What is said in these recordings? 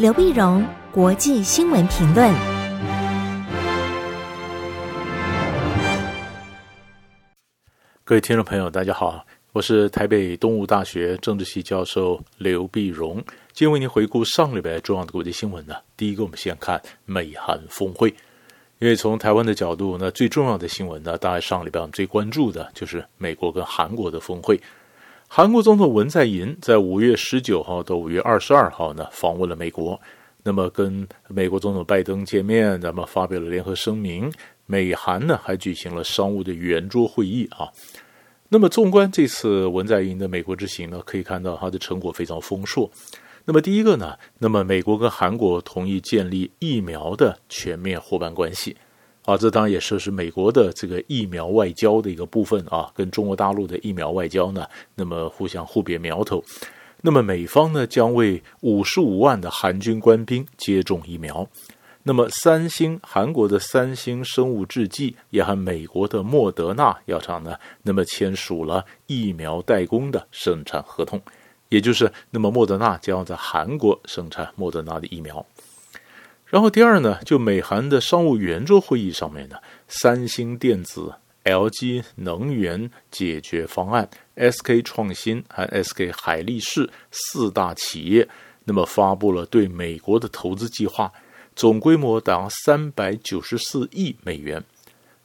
刘碧荣，国际新闻评论。各位听众朋友，大家好，我是台北东吴大学政治系教授刘碧荣，今天为您回顾上礼拜重要的国际新闻呢。第一个，我们先看美韩峰会，因为从台湾的角度，那最重要的新闻呢，大概上礼拜我们最关注的就是美国跟韩国的峰会。韩国总统文在寅在五月十九号到五月二十二号呢访问了美国，那么跟美国总统拜登见面，那么发表了联合声明。美韩呢还举行了商务的圆桌会议啊。那么纵观这次文在寅的美国之行呢，可以看到他的成果非常丰硕。那么第一个呢，那么美国跟韩国同意建立疫苗的全面伙伴关系。啊，这当然也是是美国的这个疫苗外交的一个部分啊，跟中国大陆的疫苗外交呢，那么互相互别苗头。那么美方呢，将为五十五万的韩军官兵接种疫苗。那么三星，韩国的三星生物制剂也和美国的莫德纳药厂呢，那么签署了疫苗代工的生产合同，也就是那么莫德纳将要在韩国生产莫德纳的疫苗。然后第二呢，就美韩的商务圆桌会议上面呢，三星电子、LG 能源解决方案、SK 创新和 SK 海力士四大企业，那么发布了对美国的投资计划，总规模达三百九十四亿美元。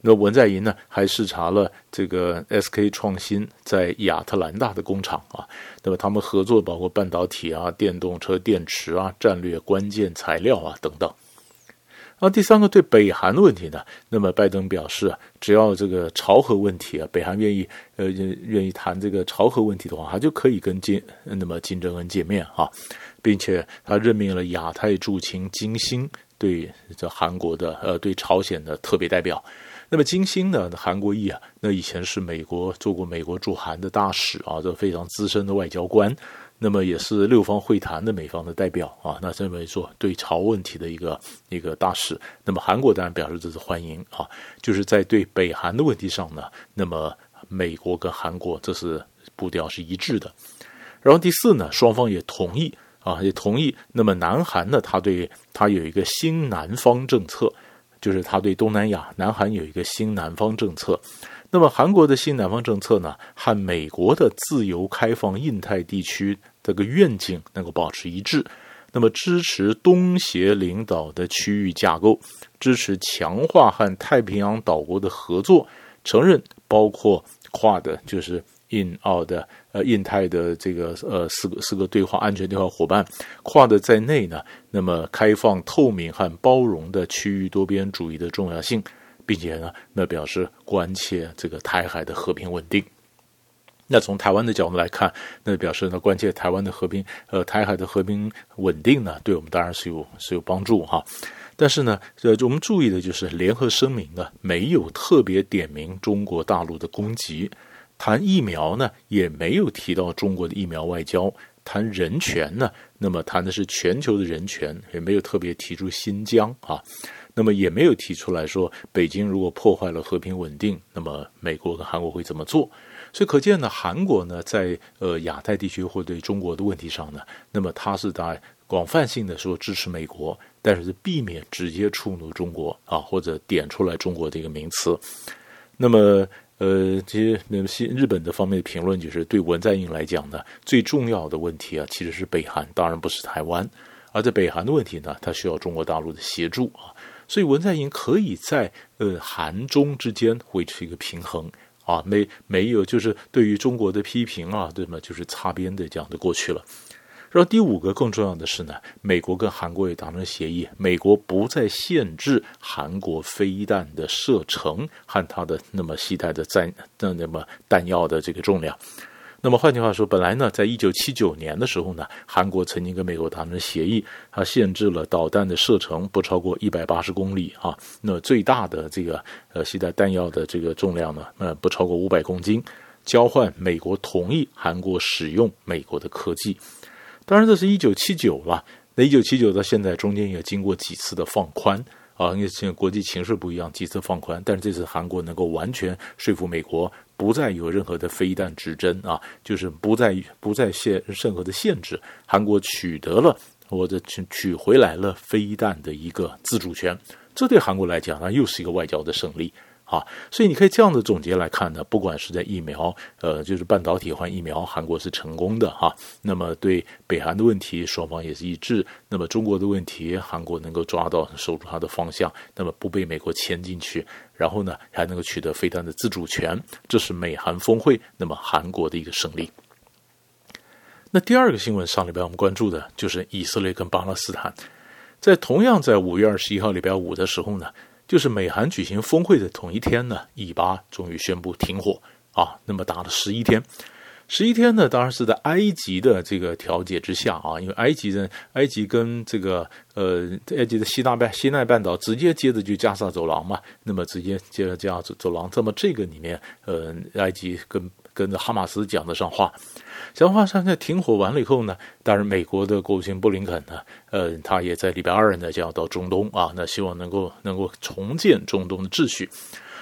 那文在寅呢，还视察了这个 SK 创新在亚特兰大的工厂啊。那么他们合作包括半导体啊、电动车电池啊、战略关键材料啊等等。然后第三个对北韩的问题呢，那么拜登表示，只要这个朝核问题啊，北韩愿意呃愿意谈这个朝核问题的话，他就可以跟金那么金正恩见面啊，并且他任命了亚太驻青金星对这韩国的呃对朝鲜的特别代表。那么金星呢，韩国裔啊，那以前是美国做过美国驻韩的大使啊，这非常资深的外交官。那么也是六方会谈的美方的代表啊。那这么说对朝问题的一个一个大使。那么韩国当然表示这是欢迎啊，就是在对北韩的问题上呢，那么美国跟韩国这是步调是一致的。然后第四呢，双方也同意啊，也同意。那么南韩呢，他对他有一个新南方政策。就是他对东南亚、南韩有一个新南方政策，那么韩国的新南方政策呢，和美国的自由开放印太地区这个愿景能够保持一致，那么支持东协领导的区域架构，支持强化和太平洋岛国的合作，承认包括跨的，就是。印澳的呃，印太的这个呃四个四个对话安全对话伙伴跨的在内呢，那么开放、透明和包容的区域多边主义的重要性，并且呢，那表示关切这个台海的和平稳定。那从台湾的角度来看，那表示呢关切台湾的和平，呃，台海的和平稳定呢，对我们当然是有是有帮助哈。但是呢，呃，我们注意的就是联合声明呢没有特别点名中国大陆的攻击。谈疫苗呢，也没有提到中国的疫苗外交；谈人权呢，那么谈的是全球的人权，也没有特别提出新疆啊。那么也没有提出来说，北京如果破坏了和平稳定，那么美国跟韩国会怎么做？所以可见呢，韩国呢在呃亚太地区或对中国的问题上呢，那么它是在广泛性的说支持美国，但是避免直接触怒中国啊，或者点出来中国这个名词。那么。呃，其实那么西日本的方面的评论就是，对文在寅来讲呢，最重要的问题啊，其实是北韩，当然不是台湾。而在北韩的问题呢，它需要中国大陆的协助啊，所以文在寅可以在呃韩中之间维持一个平衡啊，没没有就是对于中国的批评啊，对吗？就是擦边的这样的过去了。然后第五个更重要的是呢，美国跟韩国也达成协议，美国不再限制韩国飞弹的射程和它的那么携带的弹那那么弹药的这个重量。那么换句话说，本来呢，在一九七九年的时候呢，韩国曾经跟美国达成协议，它限制了导弹的射程不超过一百八十公里啊，那最大的这个呃携带弹药的这个重量呢，呃不超过五百公斤，交换美国同意韩国使用美国的科技。当然，这是一九七九了。那一九七九到现在中间也经过几次的放宽啊，因为现在国际情势不一样，几次放宽。但是这次韩国能够完全说服美国，不再有任何的飞弹指针啊，就是不再不再限任何的限制。韩国取得了或者取取回来了飞弹的一个自主权。这对韩国来讲，那又是一个外交的胜利。啊，所以你可以这样的总结来看呢，不管是在疫苗，呃，就是半导体换疫苗，韩国是成功的哈。那么对北韩的问题，双方也是一致。那么中国的问题，韩国能够抓到守住它的方向，那么不被美国牵进去，然后呢，还能够取得飞弹的自主权，这是美韩峰会，那么韩国的一个胜利。那第二个新闻，上礼拜我们关注的就是以色列跟巴勒斯坦，在同样在五月二十一号礼拜五的时候呢。就是美韩举行峰会的同一天呢，以巴终于宣布停火啊。那么打了十一天，十一天呢，当然是在埃及的这个调解之下啊，因为埃及人，埃及跟这个呃，埃及的西大半西奈半岛直接接着就加沙走廊嘛，那么直接接着加沙走廊，那么这个里面，呃，埃及跟跟着哈马斯讲得上话。讲话上，在停火完了以后呢，当然美国的国务卿布林肯呢，呃，他也在礼拜二呢就要到中东啊，那希望能够能够重建中东的秩序。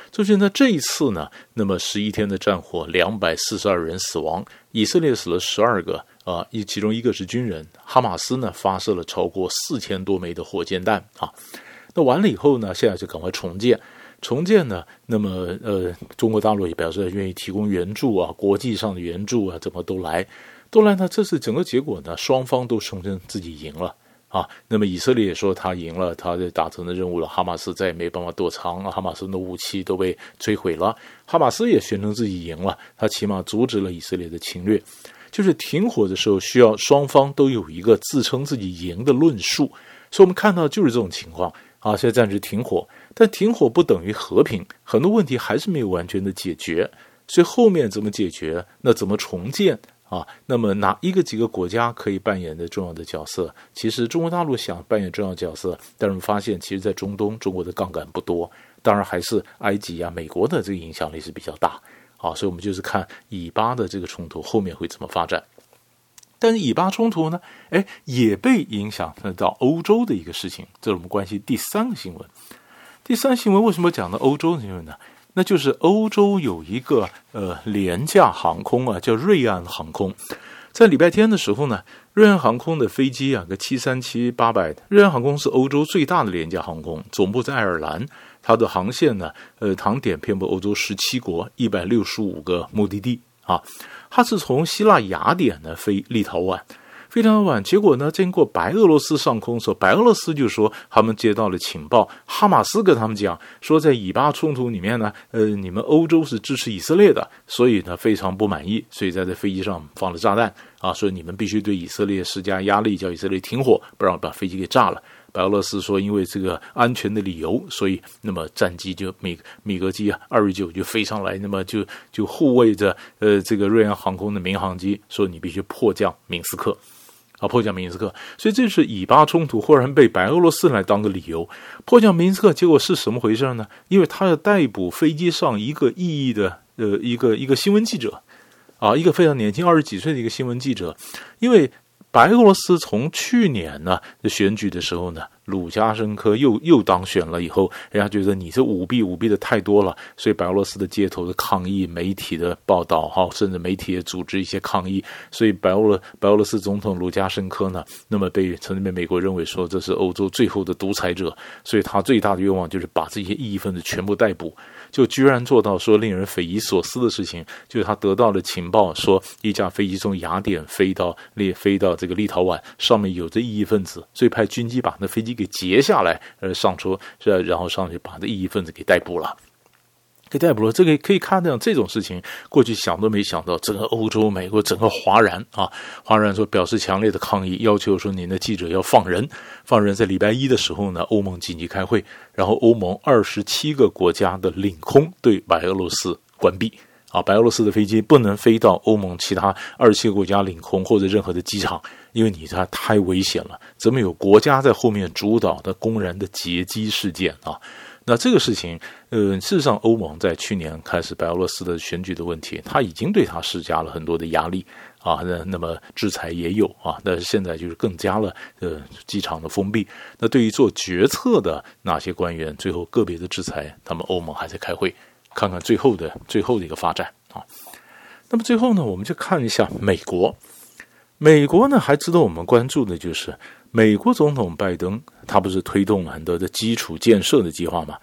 就是呢这一次呢，那么十一天的战火，两百四十二人死亡，以色列死了十二个啊，一其中一个是军人，哈马斯呢发射了超过四千多枚的火箭弹啊。那完了以后呢，现在就赶快重建。重建呢？那么呃，中国大陆也表示愿意提供援助啊，国际上的援助啊，怎么都来，都来呢？这次整个结果呢，双方都声称自己赢了啊。那么以色列也说他赢了，他就达成了任务了。哈马斯再也没办法躲藏啊，哈马斯的武器都被摧毁了。哈马斯也宣称自己赢了，他起码阻止了以色列的侵略。就是停火的时候，需要双方都有一个自称自己赢的论述。所以我们看到就是这种情况啊，现在暂时停火。但停火不等于和平，很多问题还是没有完全的解决，所以后面怎么解决？那怎么重建啊？那么哪一个几个国家可以扮演的重要的角色？其实中国大陆想扮演重要角色，但是我们发现，其实，在中东，中国的杠杆不多，当然还是埃及啊、美国的这个影响力是比较大啊。所以，我们就是看以巴的这个冲突后面会怎么发展。但是以巴冲突呢，哎，也被影响到欧洲的一个事情，这是我们关系第三个新闻。第三新闻为什么讲到欧洲新闻呢？那就是欧洲有一个呃廉价航空啊，叫瑞安航空，在礼拜天的时候呢，瑞安航空的飞机啊，个七三七八百，瑞安航空是欧洲最大的廉价航空，总部在爱尔兰，它的航线呢，呃，航点遍布欧洲十七国，一百六十五个目的地啊，它是从希腊雅典呢飞立陶宛。非常晚，结果呢，经过白俄罗斯上空的时候，白俄罗斯就说他们接到了情报，哈马斯跟他们讲说，在以巴冲突里面呢，呃，你们欧洲是支持以色列的，所以呢非常不满意，所以在这飞机上放了炸弹啊，说你们必须对以色列施加压力，叫以色列停火，不让把飞机给炸了。白俄罗斯说，因为这个安全的理由，所以那么战机就米米格机啊，二十九就飞上来，那么就就护卫着呃这个瑞安航空的民航机，说你必须迫降明斯克。啊，迫降明斯克，所以这是以巴冲突忽然被白俄罗斯来当个理由，迫降明斯克，结果是什么回事呢？因为他要逮捕飞机上一个异议的呃一个一个新闻记者，啊，一个非常年轻二十几岁的一个新闻记者，因为。白俄罗斯从去年呢选举的时候呢，鲁加申科又又当选了以后，人家觉得你这舞弊舞弊的太多了，所以白俄罗斯的街头的抗议、媒体的报道哈，甚至媒体也组织一些抗议，所以白俄白俄罗斯总统鲁加申科呢，那么被曾经被美国认为说这是欧洲最后的独裁者，所以他最大的愿望就是把这些异议分子全部逮捕。就居然做到说令人匪夷所思的事情，就是他得到了情报，说一架飞机从雅典飞到立飞到这个立陶宛，上面有着异议分子，所以派军机把那飞机给截下来，呃，上车，然后上去把这异议分子给逮捕了。给逮捕了，这个可以看到这种事情，过去想都没想到，整个欧洲、美国整个哗然啊，哗然说表示强烈的抗议，要求说您的记者要放人，放人。在礼拜一的时候呢，欧盟紧急开会，然后欧盟二十七个国家的领空对白俄罗斯关闭啊，白俄罗斯的飞机不能飞到欧盟其他二十七个国家领空或者任何的机场，因为你这太危险了，怎么有国家在后面主导的公然的劫机事件啊？那这个事情，呃，事实上，欧盟在去年开始白俄罗斯的选举的问题，他已经对他施加了很多的压力啊，那那么制裁也有啊，但是现在就是更加了，呃，机场的封闭。那对于做决策的那些官员，最后个别的制裁，他们欧盟还在开会，看看最后的最后的一个发展啊。那么最后呢，我们就看一下美国。美国呢，还值得我们关注的就是美国总统拜登，他不是推动了很多的基础建设的计划吗？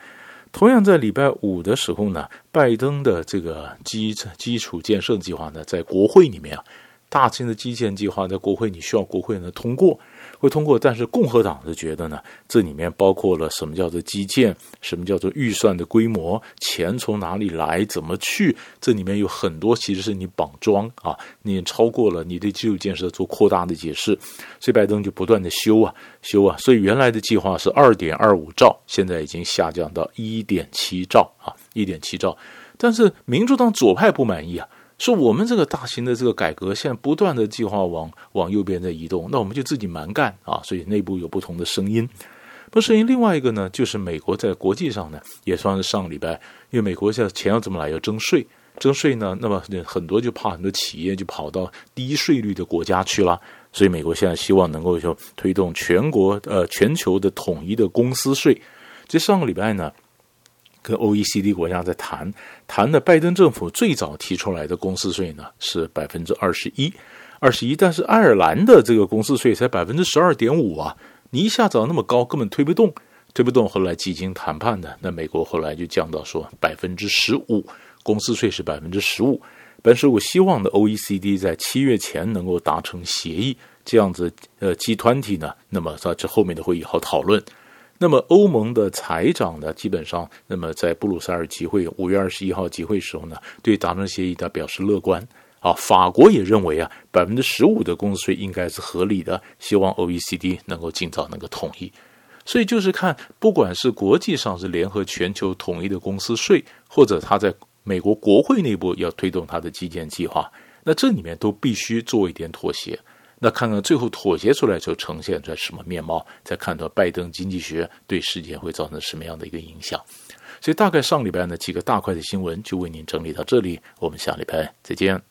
同样在礼拜五的时候呢，拜登的这个基基础建设计划呢，在国会里面啊。大型的基建计划在国会，你需要国会呢通过，会通过。但是共和党是觉得呢，这里面包括了什么叫做基建，什么叫做预算的规模，钱从哪里来，怎么去，这里面有很多其实是你绑桩啊，你超过了你对基础建设做扩大的解释，所以拜登就不断的修啊修啊，所以原来的计划是二点二五兆，现在已经下降到一点七兆啊，一点七兆。但是民主党左派不满意啊。说我们这个大型的这个改革，现在不断的计划往往右边在移动，那我们就自己蛮干啊！所以内部有不同的声音。不声音，另外一个呢，就是美国在国际上呢，也算是上个礼拜，因为美国现在钱要怎么来，要征税，征税呢，那么很多就怕很多企业就跑到低税率的国家去了，所以美国现在希望能够就推动全国呃全球的统一的公司税。这上个礼拜呢。跟 OECD 国家在谈，谈的拜登政府最早提出来的公司税呢是百分之二十一，二十一，但是爱尔兰的这个公司税才百分之十二点五啊，你一下子那么高，根本推不动，推不动。后来几经谈判的，那美国后来就降到说百分之十五，公司税是百分之十五。本是我希望的 OECD 在七月前能够达成协议，这样子呃集团体呢，那么在这后面的会议好讨论。那么欧盟的财长呢，基本上，那么在布鲁塞尔集会五月二十一号集会时候呢，对达成协议他表示乐观。啊，法国也认为啊，百分之十五的公司税应该是合理的，希望 OECD 能够尽早能够统一。所以就是看，不管是国际上是联合全球统一的公司税，或者他在美国国会内部要推动他的基建计划，那这里面都必须做一点妥协。那看看最后妥协出来就呈现出什么面貌，再看到拜登经济学对世界会造成什么样的一个影响。所以大概上礼拜呢几个大块的新闻就为您整理到这里，我们下礼拜再见。